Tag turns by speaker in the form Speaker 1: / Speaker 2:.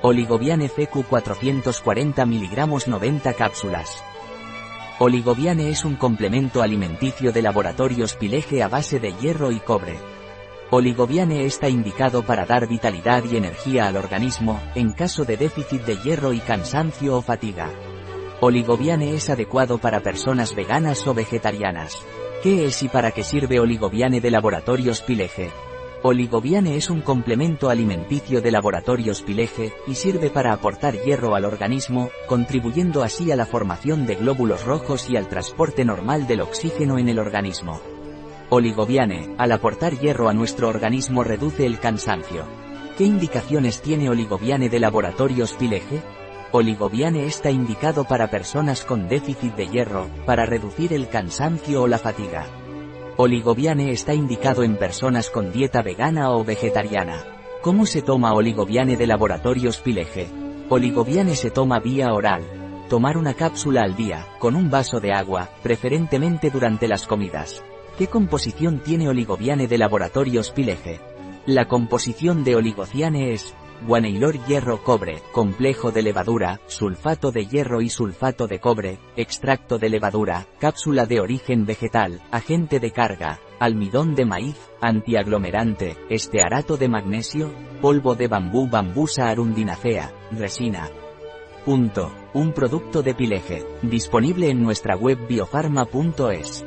Speaker 1: Oligobiane CQ 440 mg 90 cápsulas. Oligobiane es un complemento alimenticio de laboratorios Pileje a base de hierro y cobre. Oligobiane está indicado para dar vitalidad y energía al organismo, en caso de déficit de hierro y cansancio o fatiga. Oligobiane es adecuado para personas veganas o vegetarianas. ¿Qué es y para qué sirve Oligobiane de Laboratorios Pileje? Oligobiane es un complemento alimenticio de Laboratorios Pileje, y sirve para aportar hierro al organismo, contribuyendo así a la formación de glóbulos rojos y al transporte normal del oxígeno en el organismo. Oligobiane, al aportar hierro a nuestro organismo reduce el cansancio. ¿Qué indicaciones tiene Oligobiane de Laboratorios Pileje? Oligobiane está indicado para personas con déficit de hierro, para reducir el cansancio o la fatiga. Oligobiane está indicado en personas con dieta vegana o vegetariana. ¿Cómo se toma Oligobiane de laboratorios Pileje? Oligobiane se toma vía oral. Tomar una cápsula al día, con un vaso de agua, preferentemente durante las comidas. ¿Qué composición tiene Oligobiane de laboratorios Pileje? La composición de Oligociane es guaneylor hierro cobre, complejo de levadura, sulfato de hierro y sulfato de cobre, extracto de levadura, cápsula de origen vegetal, agente de carga, almidón de maíz, antiaglomerante, estearato de magnesio, polvo de bambú bambusa arundinacea, resina. Punto. Un producto de Pileje, disponible en nuestra web biofarma.es.